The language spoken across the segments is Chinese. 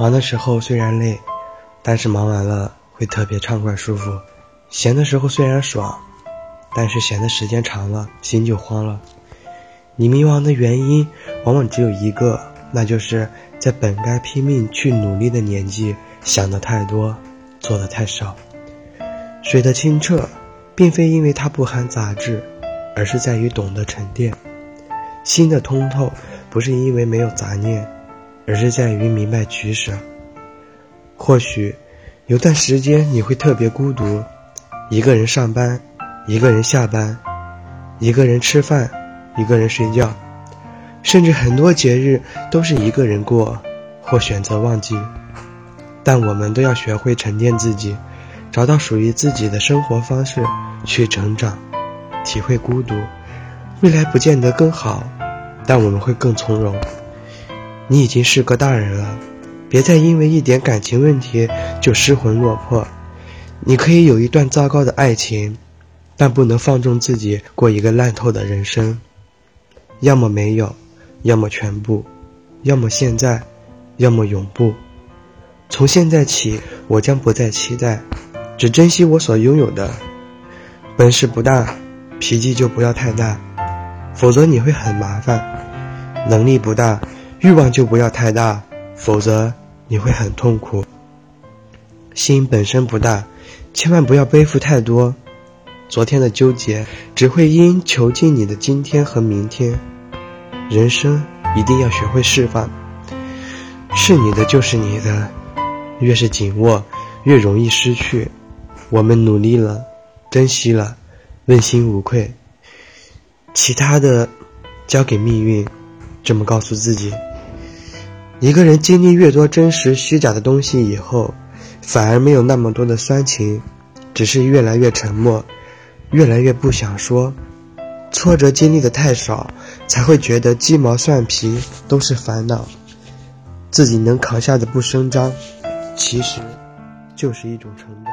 忙的时候虽然累，但是忙完了会特别畅快舒服；闲的时候虽然爽，但是闲的时间长了心就慌了。你迷茫的原因往往只有一个，那就是在本该拼命去努力的年纪，想的太多，做的太少。水的清澈，并非因为它不含杂质，而是在于懂得沉淀；心的通透，不是因为没有杂念，而是在于明白取舍。或许有段时间你会特别孤独，一个人上班，一个人下班，一个人吃饭，一个人睡觉，甚至很多节日都是一个人过，或选择忘记。但我们都要学会沉淀自己。找到属于自己的生活方式，去成长，体会孤独。未来不见得更好，但我们会更从容。你已经是个大人了，别再因为一点感情问题就失魂落魄。你可以有一段糟糕的爱情，但不能放纵自己过一个烂透的人生。要么没有，要么全部；要么现在，要么永不。从现在起，我将不再期待。只珍惜我所拥有的，本事不大，脾气就不要太大，否则你会很麻烦；能力不大，欲望就不要太大，否则你会很痛苦。心本身不大，千万不要背负太多。昨天的纠结只会因囚禁你的今天和明天。人生一定要学会释放，是你的就是你的，越是紧握，越容易失去。我们努力了，珍惜了，问心无愧。其他的，交给命运。这么告诉自己。一个人经历越多真实虚假的东西以后，反而没有那么多的酸情，只是越来越沉默，越来越不想说。挫折经历的太少，才会觉得鸡毛蒜皮都是烦恼。自己能扛下的不声张，其实就是一种成长。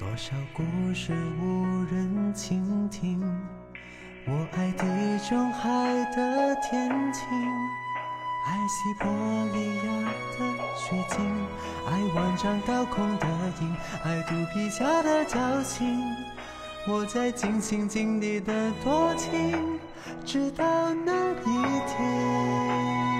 多少故事无人倾听，我爱地中海的天晴，爱西伯利亚的雪景，爱万丈高空的鹰，爱肚皮下的侥幸。我在尽心尽力的多情，直到那一天。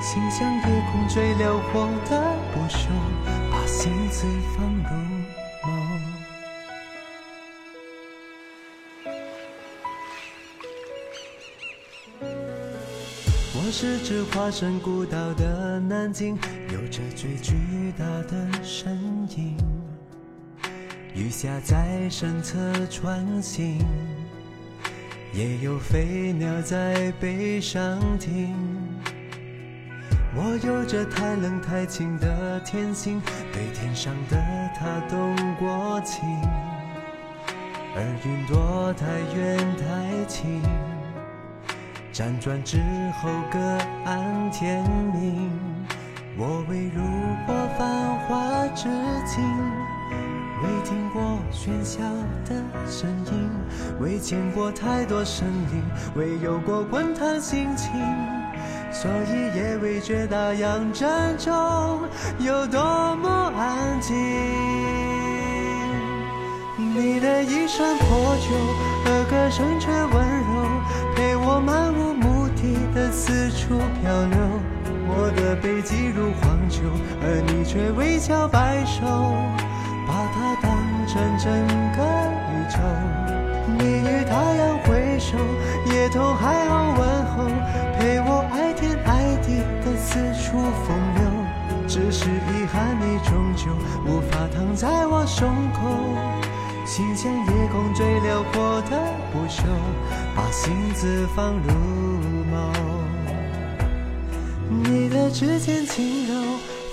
心像夜空最辽阔的不朽，把心字放入眸。我是只化身孤岛的南京，有着最巨大的身影。雨下在身侧穿行，也有飞鸟在背上停。我有着太冷太清的天性，对天上的他动过情，而云朵太远太轻，辗转之后各安天命。我未入过繁华之境，未听过喧嚣的声音，未见过太多生灵，未有过滚烫心情。所以也未觉大洋正中有多么安静。你的衣衫破旧，而歌声却温柔，陪我漫无目的的四处漂流。我的背脊如荒丘，而你却微笑摆首，把它当成整个宇宙。你与太阳挥手，也同海无法躺在我胸口。心像夜空最辽阔的不朽，把心字放入眸。你的指尖轻柔，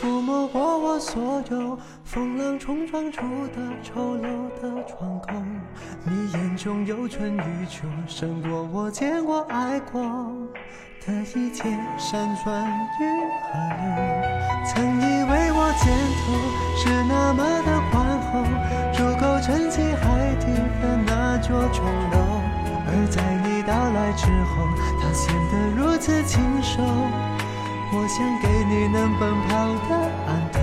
抚摸过我所有，风浪冲撞出的丑陋的窗口。你眼中有春与秋，胜过我见过爱过的一切山川与河流。曾以为我肩头是那么的宽厚，足够撑起海底的那座钟楼。而在你到来之后，它显得如此清瘦。我想给你能奔跑的岸头。